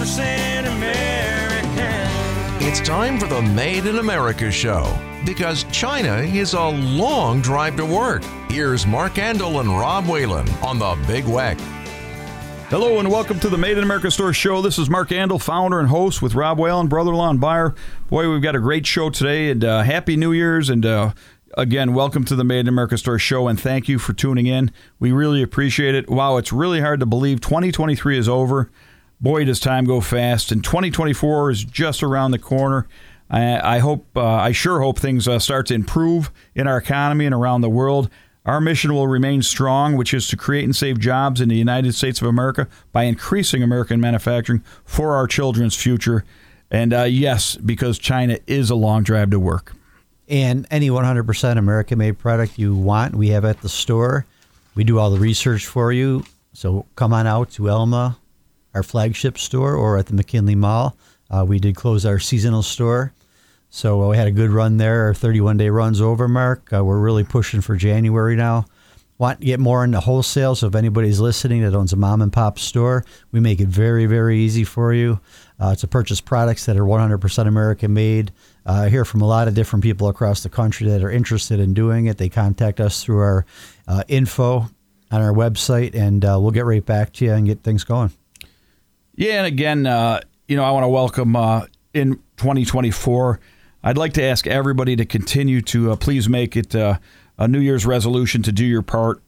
100% American. It's time for the Made in America show because China is a long drive to work. Here's Mark Andol and Rob Whalen on the Big Weck. Hello and welcome to the Made in America Store Show. This is Mark Andel, founder and host with Rob Whalen, brother-in-law and buyer. Boy, we've got a great show today, and uh, happy New Year's, and uh, again, welcome to the Made in America Store Show, and thank you for tuning in. We really appreciate it. Wow, it's really hard to believe 2023 is over. Boy, does time go fast, and 2024 is just around the corner. I, I hope, uh, I sure hope things uh, start to improve in our economy and around the world. Our mission will remain strong, which is to create and save jobs in the United States of America by increasing American manufacturing for our children's future. And uh, yes, because China is a long drive to work. And any 100% American made product you want, we have at the store. We do all the research for you. So come on out to Elma, our flagship store, or at the McKinley Mall. Uh, we did close our seasonal store. So uh, we had a good run there. Our 31 day run's over, Mark. Uh, we're really pushing for January now. Want to get more into wholesale? So if anybody's listening that owns a mom and pop store, we make it very, very easy for you uh, to purchase products that are 100% American made. Uh, I hear from a lot of different people across the country that are interested in doing it. They contact us through our uh, info on our website, and we'll get right back to you and get things going. Yeah, and again, uh, you know, I want to welcome uh, in 2024. I'd like to ask everybody to continue to uh, please make it uh, a New Year's resolution to do your part.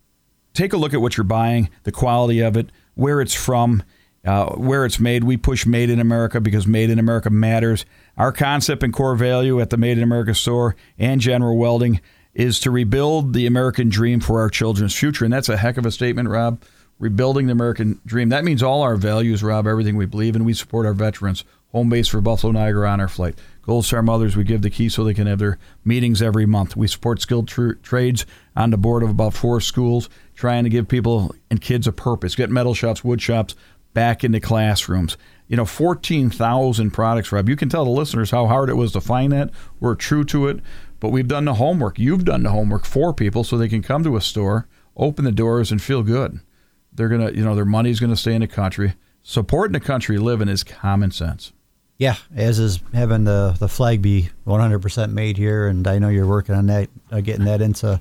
Take a look at what you're buying, the quality of it, where it's from, uh, where it's made. We push Made in America because Made in America matters. Our concept and core value at the Made in America store and General Welding is to rebuild the American dream for our children's future. And that's a heck of a statement, Rob. Rebuilding the American dream. That means all our values, Rob, everything we believe in. We support our veterans. Home base for Buffalo Niagara Honor Flight. Gold Star Mothers, we give the key so they can have their meetings every month. We support skilled tr- trades on the board of about four schools, trying to give people and kids a purpose. Get metal shops, wood shops back into classrooms. You know, 14,000 products, Rob. You can tell the listeners how hard it was to find that. We're true to it, but we've done the homework. You've done the homework for people so they can come to a store, open the doors, and feel good. They're going to, you know, their money's going to stay in the country. Supporting the country living is common sense. Yeah, as is having the the flag be 100% made here, and I know you're working on that, uh, getting that into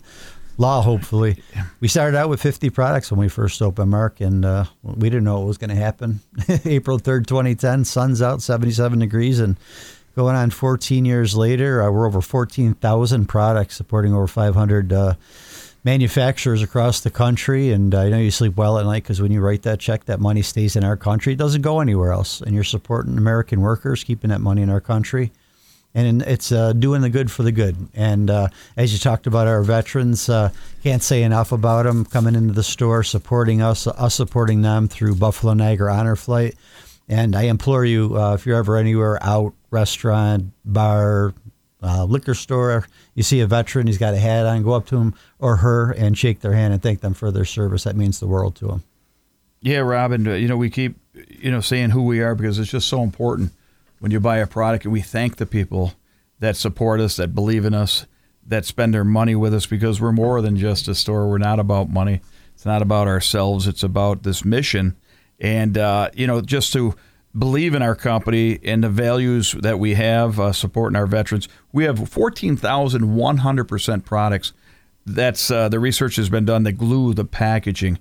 law. Hopefully, we started out with 50 products when we first opened, Mark, and uh, we didn't know what was going to happen. April 3rd, 2010, sun's out, 77 degrees, and going on 14 years later, uh, we're over 14,000 products supporting over 500 uh, manufacturers across the country. And I know you sleep well at night because when you write that check, that money stays in our country. It doesn't go anywhere else. And you're supporting American workers, keeping that money in our country. And it's uh, doing the good for the good. And uh, as you talked about our veterans, uh, can't say enough about them coming into the store, supporting us, us supporting them through Buffalo Niagara Honor Flight. And I implore you, uh, if you're ever anywhere out, restaurant, bar, uh, liquor store, you see a veteran, he's got a hat on, go up to him or her and shake their hand and thank them for their service. That means the world to them. Yeah, Robin, uh, you know, we keep, you know, saying who we are because it's just so important when you buy a product and we thank the people that support us, that believe in us, that spend their money with us because we're more than just a store. We're not about money. It's not about ourselves. It's about this mission. And, uh, you know, just to, believe in our company and the values that we have uh, supporting our veterans. We have 14,100% products. That's uh, the research has been done. The glue, the packaging,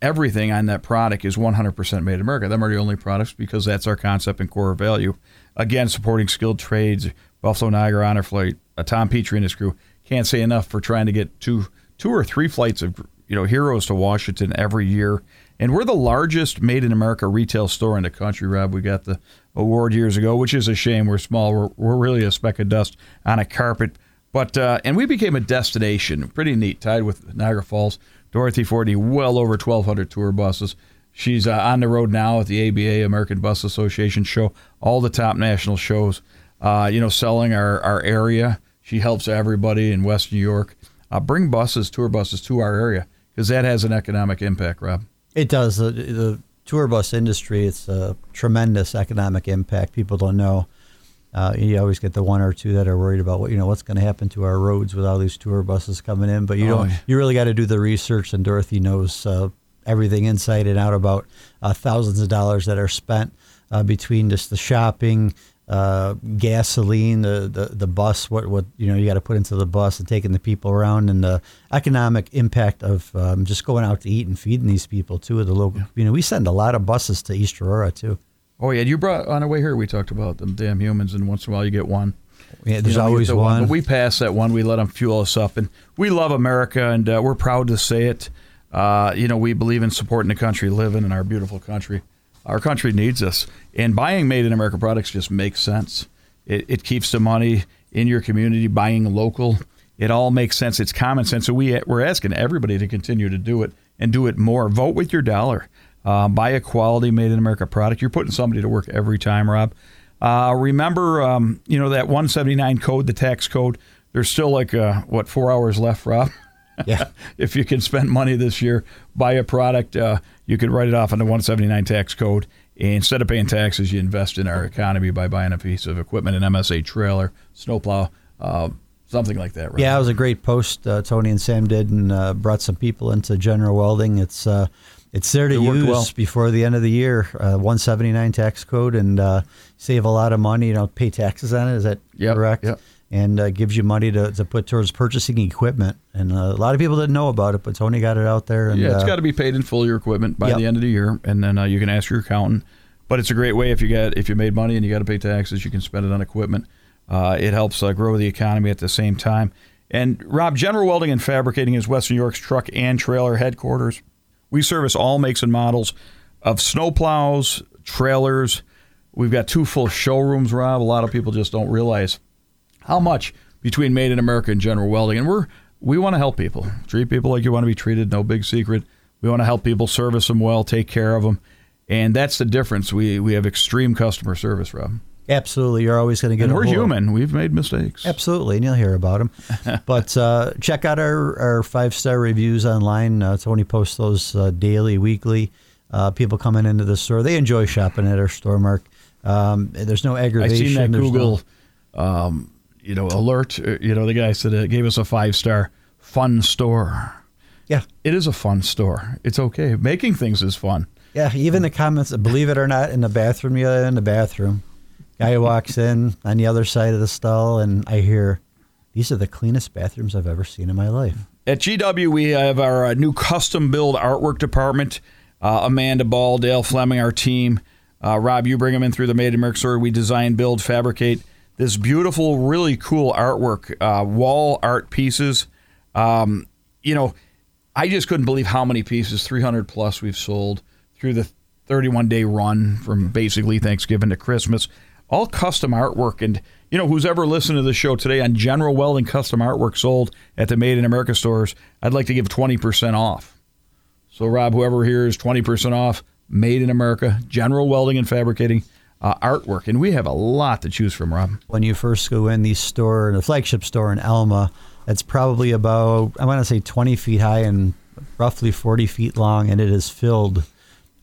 everything on that product is 100% made in America. Them are the only products because that's our concept and core value. Again, supporting skilled trades, Buffalo Niagara Honor Flight, uh, Tom Petrie and his crew. Can't say enough for trying to get two, two or three flights of you know heroes to Washington every year and we're the largest made in America retail store in the country, Rob. We got the award years ago, which is a shame. We're small. We're, we're really a speck of dust on a carpet. But uh, and we became a destination, pretty neat, tied with Niagara Falls. Dorothy Forty, well over 1,200 tour buses. She's uh, on the road now at the ABA American Bus Association show, all the top national shows. Uh, you know, selling our, our area. She helps everybody in West New York uh, bring buses, tour buses to our area because that has an economic impact, Rob. It does. The, the tour bus industry, it's a tremendous economic impact. People don't know. Uh, you always get the one or two that are worried about what you know what's going to happen to our roads with all these tour buses coming in. But you Oh, don't. yeah. You really got to do the research, and Dorothy knows uh, everything inside and out about uh, thousands of dollars that are spent uh, between just the shopping, uh, gasoline, the, the the bus, what what you know you got to put into the bus and taking the people around, and the economic impact of um, just going out to eat and feeding these people too. The local, you know, we send a lot of buses to East Aurora too. Oh yeah, you brought on the way here. We talked about them damn humans, and once in a while you get one. Yeah, there's You know, always the one. But we pass that one. We let them fuel us up, and we love America, and uh, we're proud to say it. Uh, you know, we believe in supporting the country, living in our beautiful country. Our country needs us, and buying made in America products just makes sense. It, it keeps the money in your community. Buying local, it all makes sense. It's common sense. So we we're asking everybody to continue to do it and do it more. Vote with your dollar. Uh, buy a quality made in America product. You're putting somebody to work every time, Rob. Uh, remember, um, you know that 179 code, the tax code. There's still like uh, what four hours left, Rob. Yeah. if you can spend money this year, buy a product, uh, you could write it off on the 179 tax code. Instead of paying taxes, you invest in our economy by buying a piece of equipment, an MSA trailer, snowplow, uh, something like that. Rob. Yeah, it was a great post uh, Tony and Sam did, and uh, brought some people into General Welding. It's uh, it's there to It use well. before the end of the year. Uh, 179 tax code, and uh, save a lot of money. You don't pay taxes on it. Is that Yep, correct? yep. And uh, gives you money to, to put towards purchasing equipment. And uh, a lot of people didn't know about it, but Tony got it out there. And, Yeah, it's uh, got to be paid in full your equipment by Yep. the end of the year, and then uh, you can ask your accountant. But it's a great way if you got if you made money and you got to pay taxes, you can spend it on equipment. Uh, it helps uh, grow the economy at the same time. And Rob, General Welding and Fabricating is Western New York's truck and trailer headquarters. We service all makes and models of snowplows, trailers. We've got two full showrooms, Rob. A lot of people just don't realize how much between Made in America and General Welding. And we're we want to help people, treat people like you want to be treated. No big secret. We want to help people, service them well, take care of them, and that's the difference. We we have extreme customer service, Rob. absolutely, you're always going to get. And a we're human. We've made mistakes. Absolutely, and you'll hear about them. but uh, check out our, our five star reviews online. Uh, Tony posts those uh, daily, weekly. Uh, people coming into the store, they enjoy shopping at our store, Mark. Um, there's no aggravation. I aggravation. seen that there's no- Google, um, you know, alert. uh, You know, the guy said uh, gave us a five star fun store. yeah, It is a fun store. It's okay. Making things is fun. yeah. Even the comments, believe it or not, in the bathroom, the in the bathroom, guy walks in on the other side of the stall, and I hear, "These are the cleanest bathrooms I've ever seen in my life." At GW, we have our uh, new custom build artwork department. Uh, Amanda Ball, Dale Fleming, our team. Uh, Rob, you bring them in through the Made in America store. We design, build, fabricate this beautiful, really cool artwork, uh, wall art pieces. Um, you know, I just couldn't believe how many pieces, 300 plus, we've sold through the 31 day run from basically Thanksgiving to Christmas. All custom artwork. And, you know, who's ever listened to the show today on General Welding custom artwork sold at the Made in America stores, I'd like to give 20% off. So, Rob, whoever here is 20% off, Made in America, General Welding and Fabricating uh, artwork. And we have a lot to choose from, Rob. when you first go in the store, the flagship store in Elma, it's probably about I want to say 20 feet high and roughly 40 feet long, and it is filled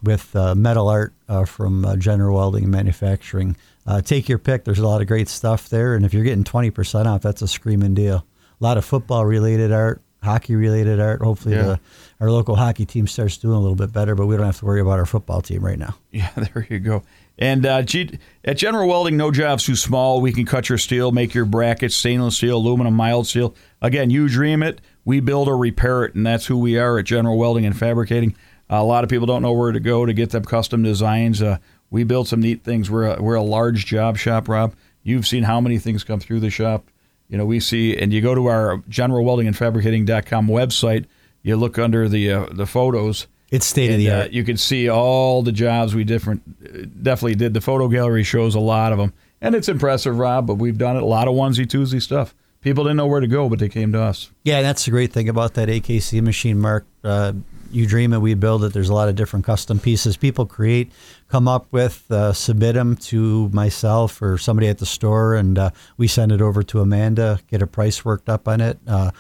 with uh, metal art uh, from uh, General Welding Manufacturing. Uh, take your pick. There's a lot of great stuff there, and if you're getting 20% off, that's a screaming deal. A lot of football related art, hockey related art. Hopefully, Yeah. the, our local hockey team starts doing a little bit better, but we don't have to worry about our football team right now. Yeah, there you go. And uh, G- at General Welding, no job's too small. We can cut your steel, make your brackets, stainless steel, aluminum, mild steel. Again, you dream it, we build or repair it, and that's who we are at General Welding and Fabricating. a lot of people don't know where to go to get them custom designs. Uh, we build some neat things. We're a, we're a large job shop, Rob. You've seen how many things come through the shop. You know, we see, and you go to our General Welding and Fabricating.com website. You look under the uh, the photos. It's state of the uh, art. you can see all the jobs we different uh, definitely did. The photo gallery shows a lot of them, and it's impressive, Rob. But we've done it a lot of onesie twosie stuff. People didn't know where to go, but they came to us. Yeah, that's the great thing about that AKC machine, Mark. Uh, you dream it, we build it. There's a lot of different custom pieces people create, come up with, uh, submit them to myself or somebody at the store, and uh, we send it over to Amanda, get a price worked up on it. Uh,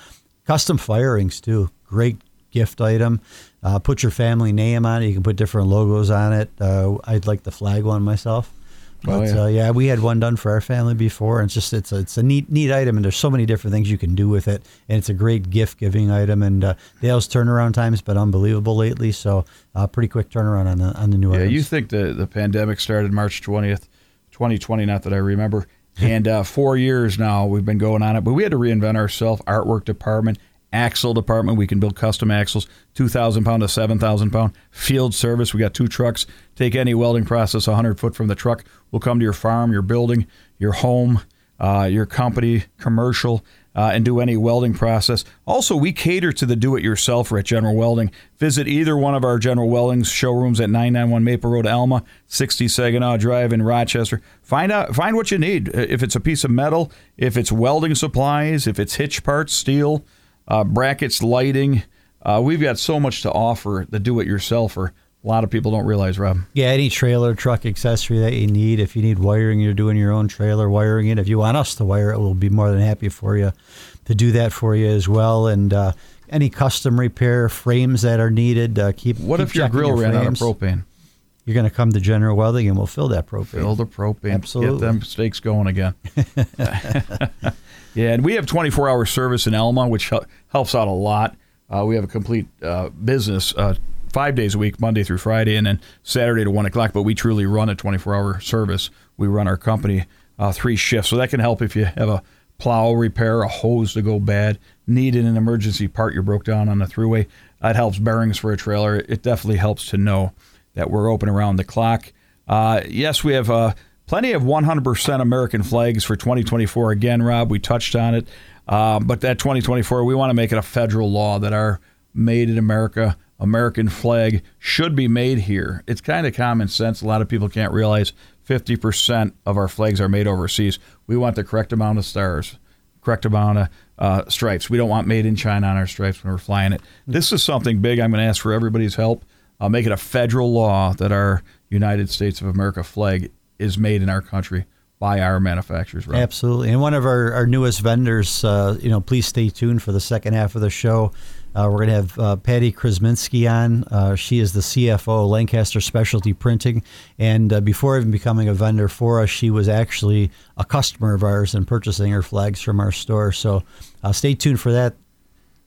custom fire rings, too. Great gift item. Uh, put your family name on it. You can put different logos on it. Uh, I'd like the flag one myself. Oh, yeah. Uh, yeah, we had one done for our family before, and it's just it's a, it's a neat neat item, and there's so many different things you can do with it, and it's a great gift giving item. And uh, Dale's turnaround time's been unbelievable lately, so uh, pretty quick turnaround on the on the new Yeah, items. you think the, the pandemic started March 20th, 2020, not that I remember. And uh, four years now we've been going on it, but we had to reinvent ourselves. Artwork department, axle department, we can build custom axles, 2,000 pound to 7,000 pound. Field service, we got two trucks. Take any welding process 100 foot from the truck. We'll come to your farm, your building, your home, uh, your company, commercial, uh, and do any welding process. Also, we cater to the do-it-yourselfer at General Welding. Visit either one of our General Welding showrooms at 991 Maple Road, Elma, 60 Saginaw Drive in Rochester. Find out, find what you need. Uh, If it's a piece of metal, if it's welding supplies, if it's hitch parts, steel, uh, brackets, lighting. Uh, we've got so much to offer the do-it-yourselfer. A lot of people don't realize, Rob. Yeah, any trailer, truck accessory that you need. If you need wiring, you're doing your own trailer wiring it. If you want us to wire it, we'll be more than happy for you to do that for you as well. And uh, any custom repair frames that are needed, uh, keep. What keep if your grill ran out of propane? You're going to come to General Welding, and we'll fill that propane. Fill the propane. Absolutely. Get them steaks going again. yeah, and we have 24 hour service in Elma, which helps out a lot. Uh, we have a complete uh, business uh, five days a week, Monday through Friday, and then Saturday to 1 o'clock. But we truly run a 24 hour service. We run our company uh, three shifts. So that can help if you have a plow repair, a hose to go bad, needed an emergency part you broke down on the Thruway. That helps bearings for a trailer. It definitely helps to know that we're open around the clock. Uh, yes, we have uh, plenty of 100% American flags for 2024. Again, Rob, we touched on it. Uh, but that 2024, we want to make it a federal law that our made in America American flag should be made here. It's kind of common sense. A lot of people can't realize 50% of our flags are made overseas. We want the correct amount of stars, correct amount of uh, stripes. We don't want made in China on our stripes when we're flying it. This is something big. I'm going to ask for everybody's help. I'll make it a federal law that our United States of America flag is made in our country by our manufacturers. Rob. Absolutely. And one of our, our newest vendors, uh, you know, please stay tuned for the second half of the show. Uh, we're going to have uh, Patty Krasminski on. Uh, she is the CFO Lancaster Specialty Printing. And uh, before even becoming a vendor for us, she was actually a customer of ours and purchasing her flags from our store. So uh, stay tuned for that.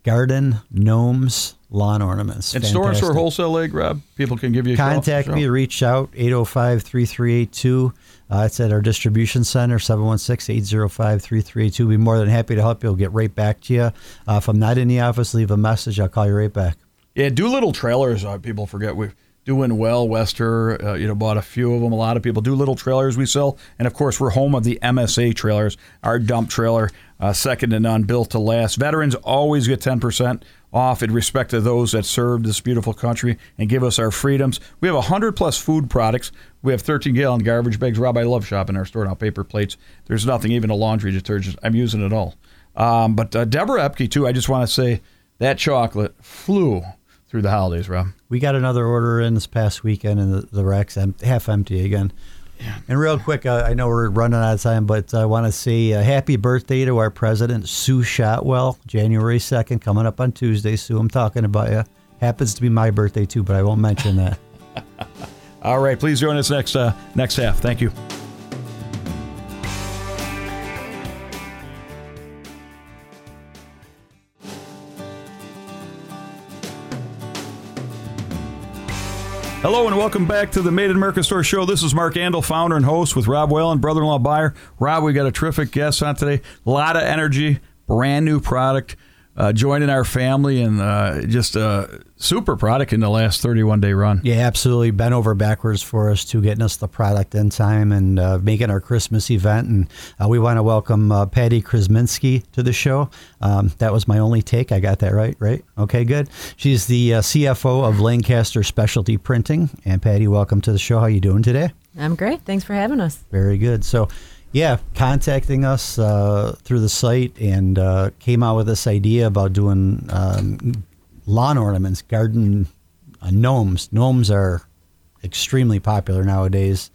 Garden, gnomes, lawn ornaments. And stores for Fantastic. wholesale leg, Rob, people can give you a call. Contact me, reach out, 805 3382. Uh, It's at our distribution center, 716 805 3382. Be more than happy to help you. We'll get right back to you. Uh, if I'm not in the office, leave a message. I'll call you right back. Yeah, do little trailers. Uh, people forget we're doing well. Wester, uh, you know, bought a few of them. A lot of people do little trailers we sell, and of course, we're home of the MSA trailers. Our dump trailer, uh, second to none, built to last. Veterans always get ten percent off in respect to those that served this beautiful country and give us our freedoms. We have hundred plus food products. We have 13 gallon garbage bags. Rob, I love shopping our store now. Paper plates. There's nothing, even a laundry detergent. I'm using it all. Um, but uh, Deborah Epke too. I just want to say that chocolate flew through the holidays, Rob. We got another order in this past weekend, and the, the rack's half empty again. And real quick, uh, I know we're running out of time, but I want to say uh, happy birthday to our president, Sue Shotwell, January 2nd, coming up on Tuesday. Sue, I'm talking about you. Happens to be my birthday, too, but I won't mention that. All right, please join us next uh, next half. Thank you. Hello and welcome back to the Made in America Store Show. This is Mark Andol, founder and host with Rob Whalen, brother-in-law buyer. Rob, we got a terrific guest on today. A lot of energy, brand new product, uh, joining our family, and uh, just a super product in the last 31 day run. Yeah, absolutely. Bent over backwards for us to getting us the product in time and uh, making our Christmas event. And uh, we want to welcome uh, Patty Krasminski to the show. Um, that was my only take. I got that right, right? Okay, good. She's the uh, CFO of Lancaster Specialty Printing. And Patty, welcome to the show. How you doing today? I'm great. Thanks for having us. Very good. So, yeah, contacting us uh, through the site and uh, came out with this idea about doing um, lawn ornaments, garden uh, gnomes. Gnomes are extremely popular nowadays.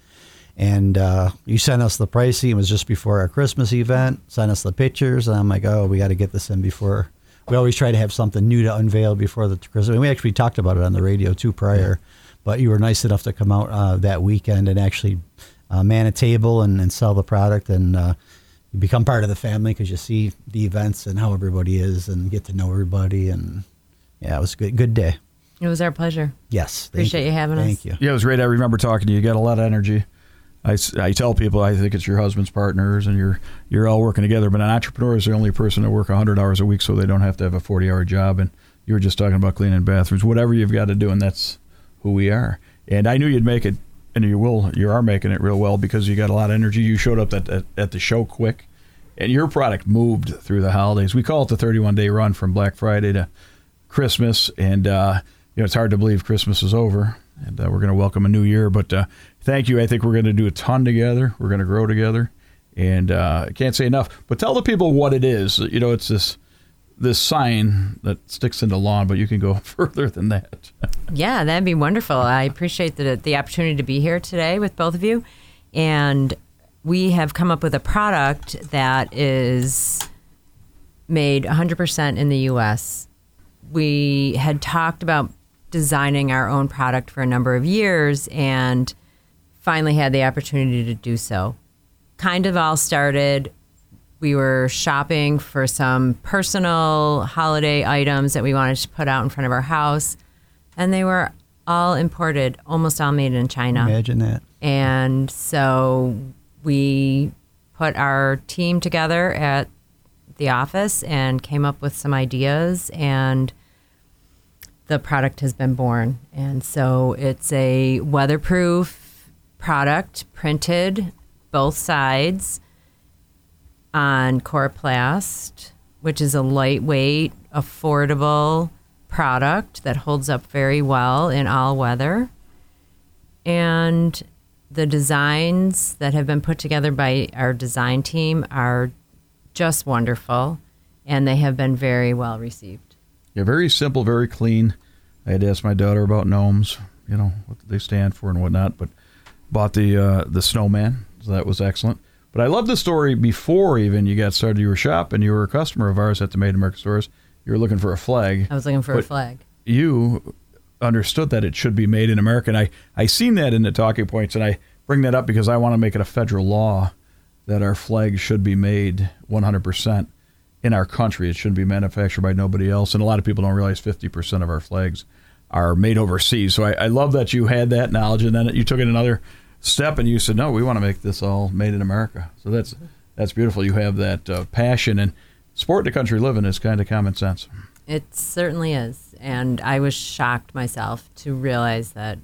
And uh, you sent us the pricing. It was just before our Christmas event. Sent us the pictures, and I'm like, oh, we got to get this in before. We always try to have something new to unveil before the Christmas. And we actually talked about it on the radio too prior. But you were nice enough to come out uh, that weekend and actually uh, man a table and, and sell the product, and uh, you become part of the family because you see the events and how everybody is, and get to know everybody. And yeah, it was a good good day. It was our pleasure. Yes, Appreciate you having us. Thank you. Yeah, it was great. I remember talking to you. You got a lot of energy. I, I tell people I think it's your husband's partners and you're you're all working together. But an entrepreneur is the only person to work 100 hours a week, so they don't have to have a 40 hour job. And you were just talking about cleaning bathrooms, whatever you've got to do, and that's who we are. And I knew you'd make it, and you will. You are making it real well because you got a lot of energy. You showed up at at, at the show quick, and your product moved through the holidays. We call it the 31 day run from Black Friday to Christmas, and uh, you know it's hard to believe Christmas is over, and uh, we're going to welcome a new year. But uh, thank you. I think we're going to do a ton together. We're going to grow together, and uh, I can't say enough. But tell the people what it is. You know, it's this this sign that sticks in the lawn, but you can go further than that. Yeah, that'd be wonderful. I appreciate the the opportunity to be here today with both of you, and we have come up with a product that is made 100% in the U.S. We had talked about designing our own product for a number of years, and finally had the opportunity to do so. Kind of all started we were shopping for some personal holiday items that we wanted to put out in front of our house, and they were all imported, almost all made in China. Imagine that. And so we put our team together at the office and came up with some ideas, and the product has been born. And so it's a weatherproof product printed both sides on Coroplast, which is a lightweight, affordable product that holds up very well in all weather. And the designs that have been put together by our design team are just wonderful, and they have been very well received. Yeah, very simple, very clean. I had to ask my daughter about gnomes, you know, what they stand for and whatnot, but bought the uh, the snowman, so that was excellent. But I love the story before even you got started. You were shopping, you were a customer of ours at the Made in America stores. You were looking for a flag. I was looking for a flag. You understood that it should be made in America, and I I seen that in the talking points, and I bring that up because I want to make it a federal law that our flag should be made 100% in our country. It shouldn't be manufactured by nobody else. And a lot of people don't realize 50% of our flags are made overseas. So I, I love that you had that knowledge, and then you took it another step and you said, "No, we want to make this all made in America." So that's that's beautiful. You have that uh, passion and sport the country living is kind of common sense. It certainly is. And I was shocked myself to realize that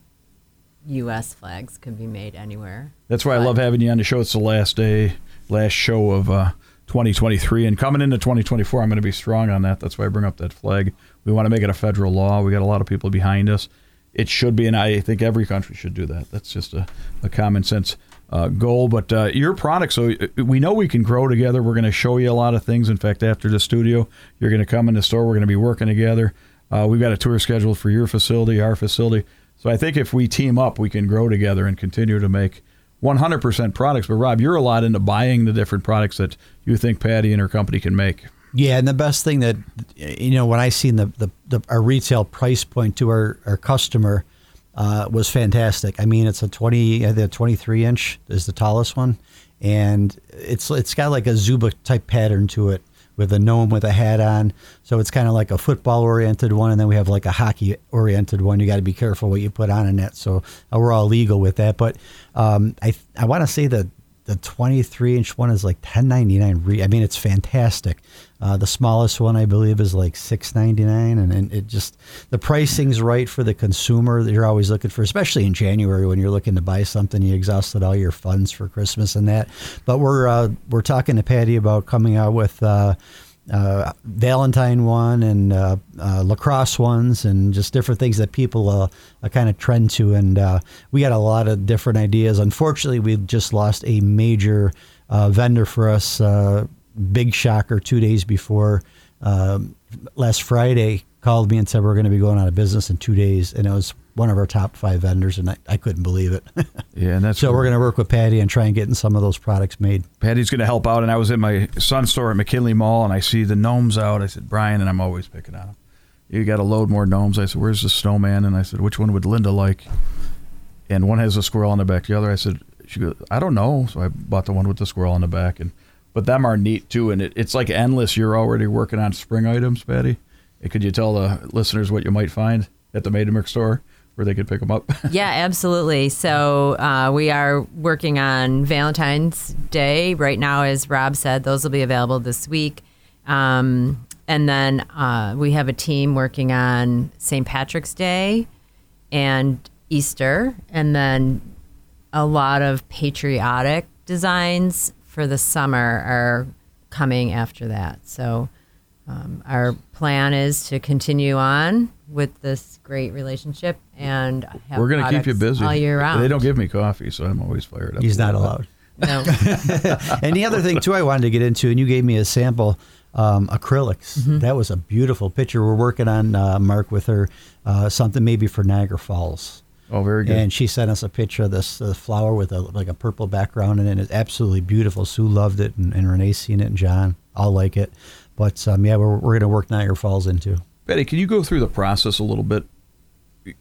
U.S. flags could be made anywhere. That's why I love having you on the show. It's the last day, last show of uh, 2023, and coming into 2024, I'm going to be strong on that. That's why I bring up that flag. We want to make it a federal law. We got a lot of people behind us. It should be, and I think every country should do that. That's just a, a common sense uh, goal. But uh, your product, so uh, we know we can grow together. We're going to show you a lot of things. In fact, after the studio, you're going to come in the store. We're going to be working together. Uh, we've got a tour scheduled for your facility, our facility. So I think if we team up, we can grow together and continue to make 100% products. But Rob, you're a lot into buying the different products that you think Patty and her company can make. Yeah, and the best thing that you know when I seen the, the, the our retail price point to our our customer uh, was fantastic. I mean, it's a twenty, a twenty three inch is the tallest one, and it's it's got like a Zuba type pattern to it with a gnome with a hat on. So it's kind of like a football oriented one, and then we have like a hockey oriented one. You got to be careful what you put on in that. So uh, we're all legal with that, but um, I I want to say that the 23 inch one is like 10.99 re- i mean it's fantastic uh, the smallest one i believe is like 6.99 and, and it just the pricing's right for the consumer that you're always looking for especially in january when you're looking to buy something you exhausted all your funds for christmas and that but we're uh, we're talking to patty about coming out with uh, uh, Valentine one and uh, uh, lacrosse ones and just different things that people uh, kind of trend to. And uh, we got a lot of different ideas. Unfortunately, we just lost a major uh, vendor for us. Big shocker two days before um, last Friday called me and said we're going to be going out of business in two days. And it was one of our top five vendors, and I, I couldn't believe it. Yeah, and that's so we're going to work with Patty and try and get some of those products made. Patty's going to help out. And I was at my son's store at McKinley Mall, and I see the gnomes out. I said, Brian, and I'm always picking on him. You got to load more gnomes. I said, Where's the snowman? And I said, Which one would Linda like? And one has a squirrel on the back. The other, I said, she goes, I don't know. So I bought the one with the squirrel on the back, and but them are neat too, and it, it's like endless. You're already working on spring items, Patty. Could you tell the listeners what you might find at the Made store where they could pick them up? Yeah, absolutely. So uh, we are working on Valentine's Day right now, as Rob said. Those will be available this week. Um, and then uh, we have a team working on St. Patrick's Day and Easter, and then a lot of patriotic designs for the summer are coming after that. So um, our plan is to continue on with this great relationship and have We're going to keep you busy all year round. They don't give me coffee, so I'm always fired up. He's not allowed. No. and the other thing too, I wanted to get into, and you gave me a sample, um, acrylics. Mm-hmm. That was a beautiful picture. We're working on uh, Mark with her uh, something maybe for Niagara Falls. Oh, very good. And she sent us a picture of this uh, flower with a like a purple background, and it's absolutely beautiful. Sue loved it, and, and Renee's seen it, and John, I'll like it. But um, yeah, we're, we're going to work Niagara Falls into. Betty, can you go through the process a little bit?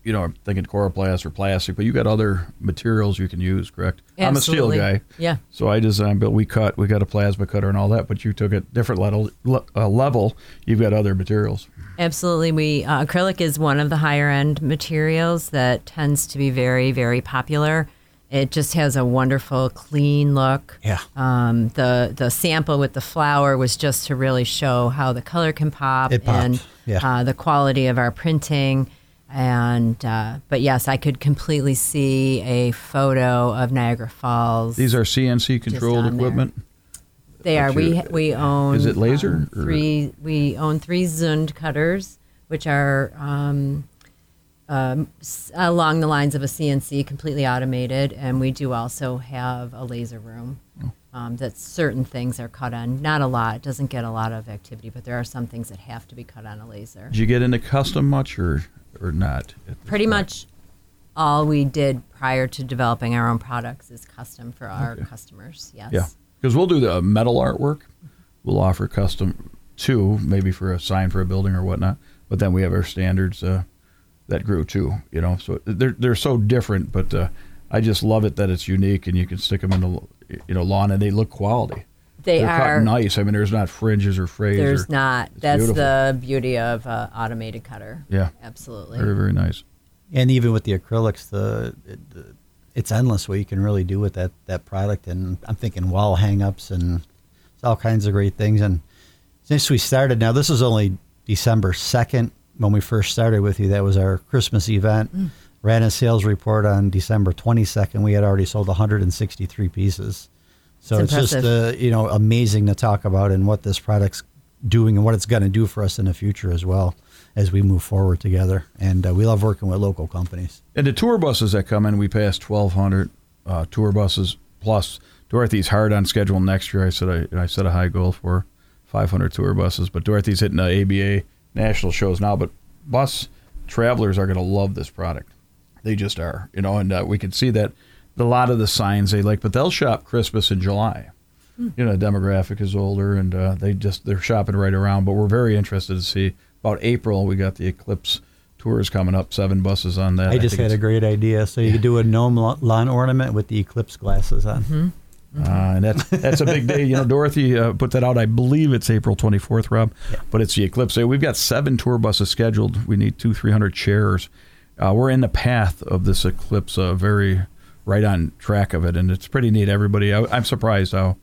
You know, I'm thinking coroplast or plastic, but you got other materials you can use, correct? Absolutely. I'm a steel guy. Yeah. So I designed, but we cut. We got a plasma cutter and all that, but you took a different level. le- Uh, level. You've got other materials. Absolutely. We uh, acrylic is one of the higher end materials that tends to be very, very popular. It just has a wonderful, clean look. Yeah. Um, the the sample with the flower was just to really show how the color can pop It popped, and yeah. uh, the quality of our printing. And uh, but yes, I could completely see a photo of Niagara Falls. These are CNC controlled equipment. there. They are. We we own. Is it laser, um, three. We own three Zund cutters, which are um, um, along the lines of a CNC, completely automated, and we do also have a laser room. Oh. Um, that certain things are cut on. Not a lot. It doesn't get a lot of activity, but there are some things that have to be cut on a laser. Did you get into custom much or or not? Pretty point? much all we did prior to developing our own products is custom for our Okay. customers. Yes. Yeah, because we'll do the metal artwork. We'll offer custom too, maybe for a sign for a building or whatnot. But then we have our standards uh, that grew too. You know, so they're they're so different. But uh, I just love it that it's unique and you can stick them in the you know lawn and they look quality. They They're are. nice. I mean, there's not fringes or frays. There's or, not. That's beautiful. the beauty of uh, automated cutter. Yeah. Absolutely. very very nice. And even with the acrylics, the, the it's endless what you can really do with that that product. And I'm thinking wall hang-ups and it's all kinds of great things. And since we started, now this is only December second when we first started with you. That was our Christmas event. Ran a sales report on December 22nd. We had already sold 163 pieces. So It's it's, just uh, you know amazing to talk about and what this product's doing and what it's going to do for us in the future as well as we move forward together. And uh, we love working with local companies. And the tour buses that come in, we passed 1,200 uh, tour buses plus. Dorothy's hard on schedule next year. I said I, I set a high goal for 500 tour buses, but Dorothy's hitting the ABA national shows now. But bus travelers are going to love this product. They just are, you know, and uh, we can see that a lot of the signs they like, but they'll shop Christmas in July. You know, the demographic is older, and uh, they just they're shopping right around. But we're very interested to see about April. We got the Eclipse tours coming up, seven buses on that. I just think had a great idea. So you could do a gnome lawn ornament with the eclipse glasses on. Uh, and that's that's a big day. You know, Dorothy uh, put that out. I believe it's April 24th, Rob. But it's the eclipse day. We've got seven tour buses scheduled. We need two, three hundred chairs. Uh, we're in the path of this eclipse. Uh, very right on track of it, and it's pretty neat. Everybody, I, I'm surprised how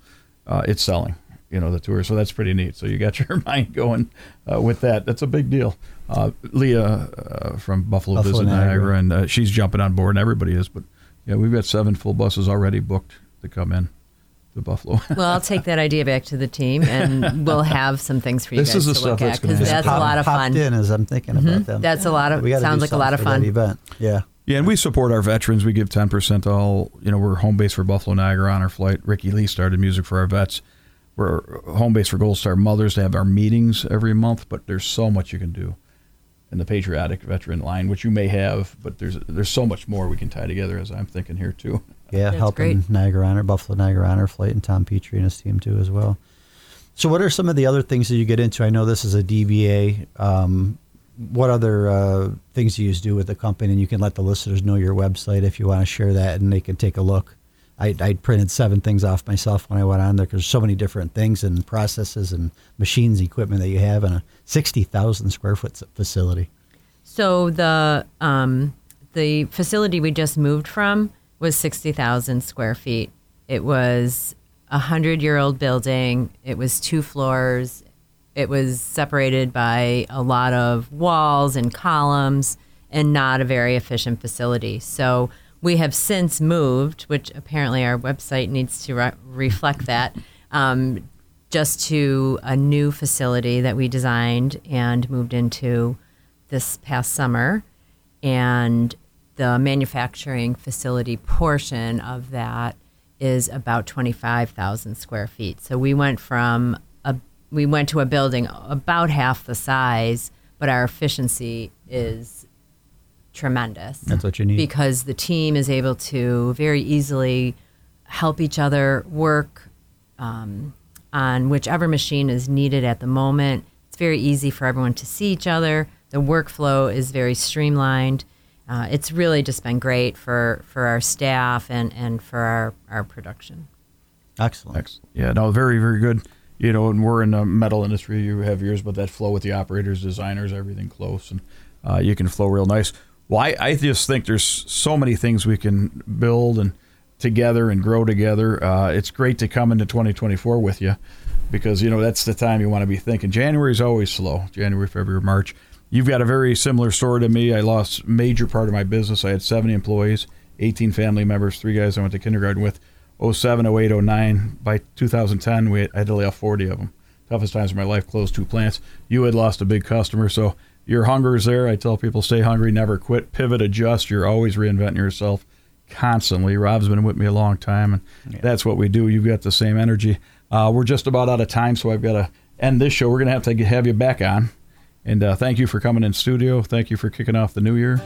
uh, it's selling. You know, the tour. So that's pretty neat. So you got your mind going uh, with that. That's a big deal. Uh, Leah uh, from Buffalo, Buffalo Visit Niagara, Niagara. and uh, she's jumping on board, and everybody is. But yeah, we've got seven full buses already booked to come in to Buffalo. Well, I'll take that idea back to the team, and we'll have some things for you This guys is the to look stuff at that's gonna because happen. that's a lot of fun. Mm-hmm. in as I'm thinking about them. That's a lot of- We sounds like a lot of something for that fun. event. Yeah. Yeah, and we support our veterans. We give 10% to all, you know, we're home base for Buffalo Niagara Honor Flight. Ricky Lee started music for our vets. We're home base for Gold Star Mothers to have our meetings every month, but there's so much you can do in the patriotic veteran line, which you may have, but there's there's so much more we can tie together as I'm thinking here too. Yeah, That's helping great. Niagara Honor, Buffalo Niagara Honor Flight, and Tom Petrie and his team too as well. So, what are some of the other things that you get into? I know this is a DBA. Um, what other uh, things do you do with the company? And you can let the listeners know your website if you want to share that, and they can take a look I, I printed seven things off myself when I went on there because so many different things and processes and machines, equipment that you have in a sixty thousand square foot facility. So the um, the facility we just moved from was sixty thousand square feet. It was a hundred year old building. It was two floors. It was separated by a lot of walls and columns, and not a very efficient facility. So we have since moved, which apparently our website needs to re- reflect that. Um, just to a new facility that we designed and moved into this past summer. And the manufacturing facility portion of that is about 25,000 square feet. So we went from a we went to a building about half the size, but our efficiency is tremendous. That's what you need. Because the team is able to very easily help each other work um, on whichever machine is needed at the moment. It's very easy for everyone to see each other. The workflow is very streamlined. Uh, it's really just been great for, for our staff and, and for our, our production. Excellent. Excellent. Yeah, no, very, very good. You know, and we're in the metal industry. You have yours, but that flow with the operators, designers, everything close, and uh, you can flow real nice. Well, I, I just think there's so many things we can build and together and grow together. Uh, it's great to come into 2024 with you because you know that's the time you want to be thinking. January is always slow. January, February, March. You've got a very similar story to me. I lost major part of my business. I had 70 employees, 18 family members, three guys I went to kindergarten with. 07, 08, 09. By 2010, we had, I had to lay off 40 of them. Toughest times of my life. Closed two plants. You had lost a big customer, so your hunger is there. I tell people stay hungry, never quit, pivot, adjust. You're always reinventing yourself constantly. Rob's been with me a long time, and yeah. that's what we do. You've got the same energy. Uh, we're just about out of time, so I've got to end this show. We're going to have to have you back on. And uh, thank you for coming in studio. Thank you for kicking off the new year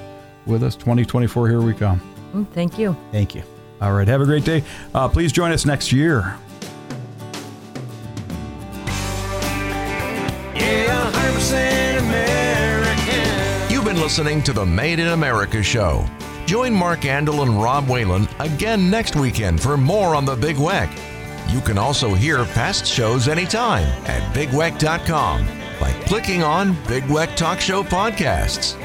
with us. 2024, here we come. Mm, thank you. Thank you. All right. Have a great day. Uh, please join us next year. Listening to the Made in America show. Join Mark Andol and Rob Whalen again next weekend for more on the Big Weck. You can also hear past shows anytime at bigweck.com by clicking on Big Weck Talk Show Podcasts.